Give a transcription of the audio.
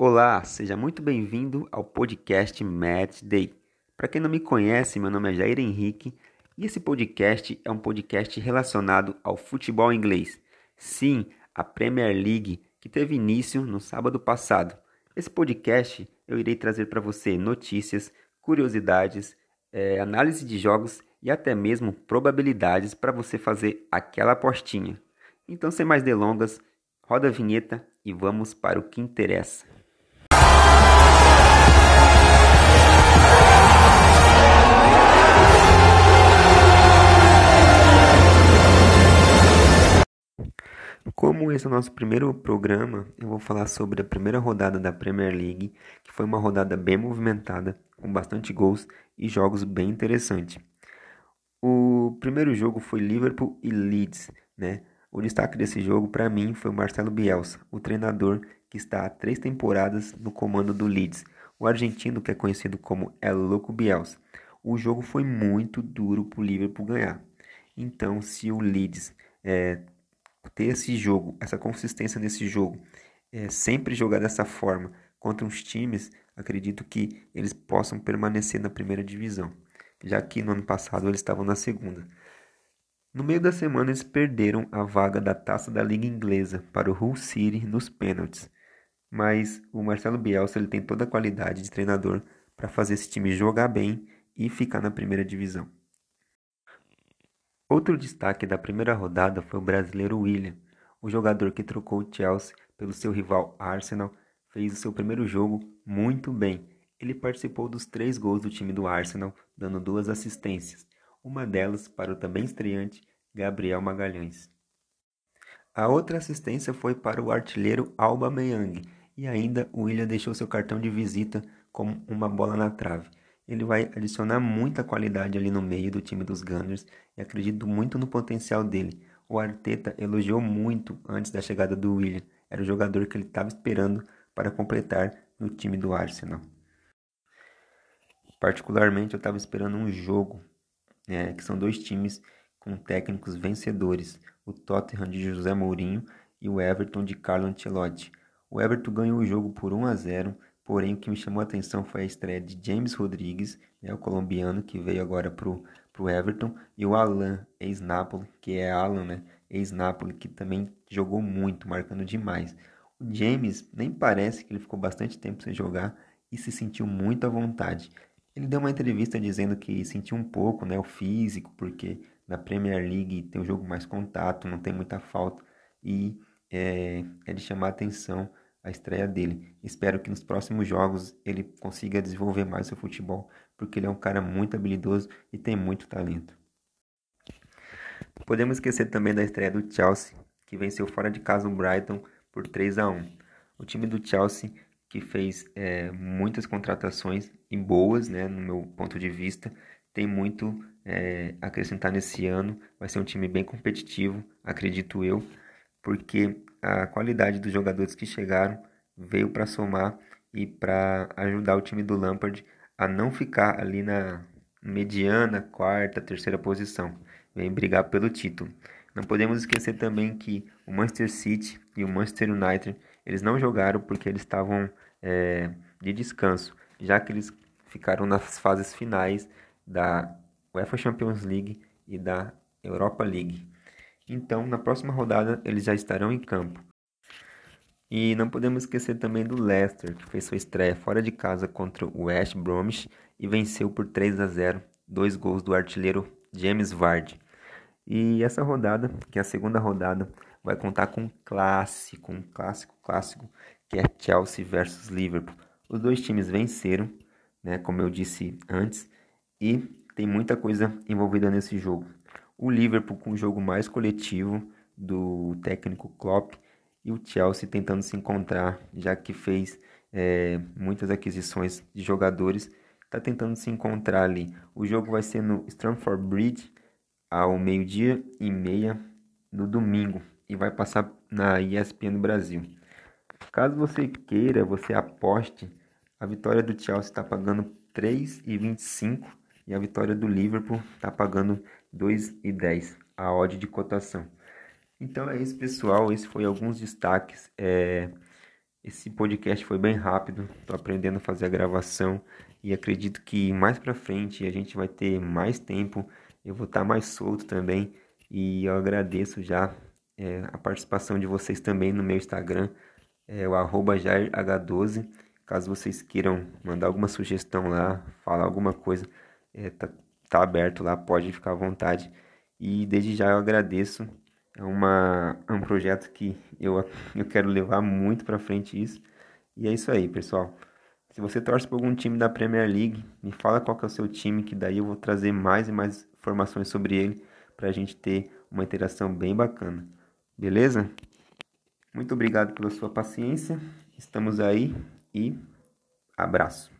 Olá, seja muito bem-vindo ao podcast Match Day. Para quem não me conhece, meu nome é Jair Henrique e esse podcast é um podcast relacionado ao futebol inglês. Sim, a Premier League, que teve início no sábado passado. Esse podcast eu irei trazer para você notícias, curiosidades, é, análise de jogos e até mesmo probabilidades para você fazer aquela apostinha. Então, sem mais delongas, roda a vinheta e vamos para o que interessa. Como esse é o nosso primeiro programa, eu vou falar sobre a primeira rodada da Premier League, que foi uma rodada bem movimentada, com bastante gols e jogos bem interessantes. O primeiro jogo foi Liverpool e Leeds, né? O destaque desse jogo para mim foi o Marcelo Bielsa, o treinador que está há três temporadas no comando do Leeds, o argentino que é conhecido como El Loco Bielsa. O jogo foi muito duro para o Liverpool ganhar. Então, se o Leeds é, ter esse jogo, essa consistência nesse jogo, é, sempre jogar dessa forma contra uns times, acredito que eles possam permanecer na primeira divisão, já que no ano passado eles estavam na segunda. No meio da semana eles perderam a vaga da taça da Liga Inglesa para o Hull City nos pênaltis, mas o Marcelo Bielsa ele tem toda a qualidade de treinador para fazer esse time jogar bem e ficar na primeira divisão. Outro destaque da primeira rodada foi o brasileiro William. O jogador que trocou o Chelsea pelo seu rival Arsenal fez o seu primeiro jogo muito bem. Ele participou dos três gols do time do Arsenal, dando duas assistências, uma delas para o também estreante Gabriel Magalhães. A outra assistência foi para o artilheiro Alba Meyang, e ainda o William deixou seu cartão de visita com uma bola na trave ele vai adicionar muita qualidade ali no meio do time dos Gunners e acredito muito no potencial dele. O Arteta elogiou muito antes da chegada do William. Era o jogador que ele estava esperando para completar no time do Arsenal. Particularmente, eu estava esperando um jogo, né, que são dois times com técnicos vencedores, o Tottenham de José Mourinho e o Everton de Carlo Ancelotti. O Everton ganhou o jogo por 1 a 0 Porém, o que me chamou a atenção foi a estreia de James Rodrigues, né, o colombiano que veio agora para o Everton, e o Alan, ex-Napoli, que é Alan, né, ex-Napoli, que também jogou muito, marcando demais. O James nem parece que ele ficou bastante tempo sem jogar e se sentiu muito à vontade. Ele deu uma entrevista dizendo que sentiu um pouco né, o físico, porque na Premier League tem um jogo mais contato, não tem muita falta, e é, é de chamar a atenção a estreia dele. Espero que nos próximos jogos ele consiga desenvolver mais seu futebol, porque ele é um cara muito habilidoso e tem muito talento. Podemos esquecer também da estreia do Chelsea, que venceu fora de casa o Brighton por 3 a 1. O time do Chelsea que fez é, muitas contratações e boas, né, no meu ponto de vista, tem muito é, acrescentar nesse ano. Vai ser um time bem competitivo, acredito eu, porque a qualidade dos jogadores que chegaram veio para somar e para ajudar o time do Lampard a não ficar ali na mediana, quarta, terceira posição, vem brigar pelo título. Não podemos esquecer também que o Manchester City e o Manchester United eles não jogaram porque eles estavam é, de descanso, já que eles ficaram nas fases finais da UEFA Champions League e da Europa League. Então, na próxima rodada, eles já estarão em campo. E não podemos esquecer também do Leicester, que fez sua estreia fora de casa contra o West Bromwich e venceu por 3 a 0, dois gols do artilheiro James Vardy. E essa rodada, que é a segunda rodada, vai contar com um clássico, um clássico clássico, que é Chelsea versus Liverpool. Os dois times venceram, né, como eu disse antes, e tem muita coisa envolvida nesse jogo o Liverpool com o jogo mais coletivo do técnico Klopp e o Chelsea tentando se encontrar, já que fez é, muitas aquisições de jogadores, está tentando se encontrar ali. O jogo vai ser no Stamford Bridge ao meio-dia e meia no domingo e vai passar na ESPN Brasil. Caso você queira, você aposte, a vitória do Chelsea está pagando 3,25 e a vitória do Liverpool está pagando 2,10 a odd de cotação. Então é isso, pessoal. Esse foi alguns destaques. É... Esse podcast foi bem rápido, estou aprendendo a fazer a gravação e acredito que mais para frente a gente vai ter mais tempo, eu vou estar tá mais solto também e eu agradeço já é, a participação de vocês também no meu Instagram, é o jairh12. Caso vocês queiram mandar alguma sugestão lá, falar alguma coisa, é, tá, tá aberto lá, pode ficar à vontade. E desde já eu agradeço é, uma, é um projeto que eu, eu quero levar muito para frente isso. E é isso aí, pessoal. Se você torce por algum time da Premier League, me fala qual que é o seu time, que daí eu vou trazer mais e mais informações sobre ele para a gente ter uma interação bem bacana. Beleza? Muito obrigado pela sua paciência. Estamos aí e abraço.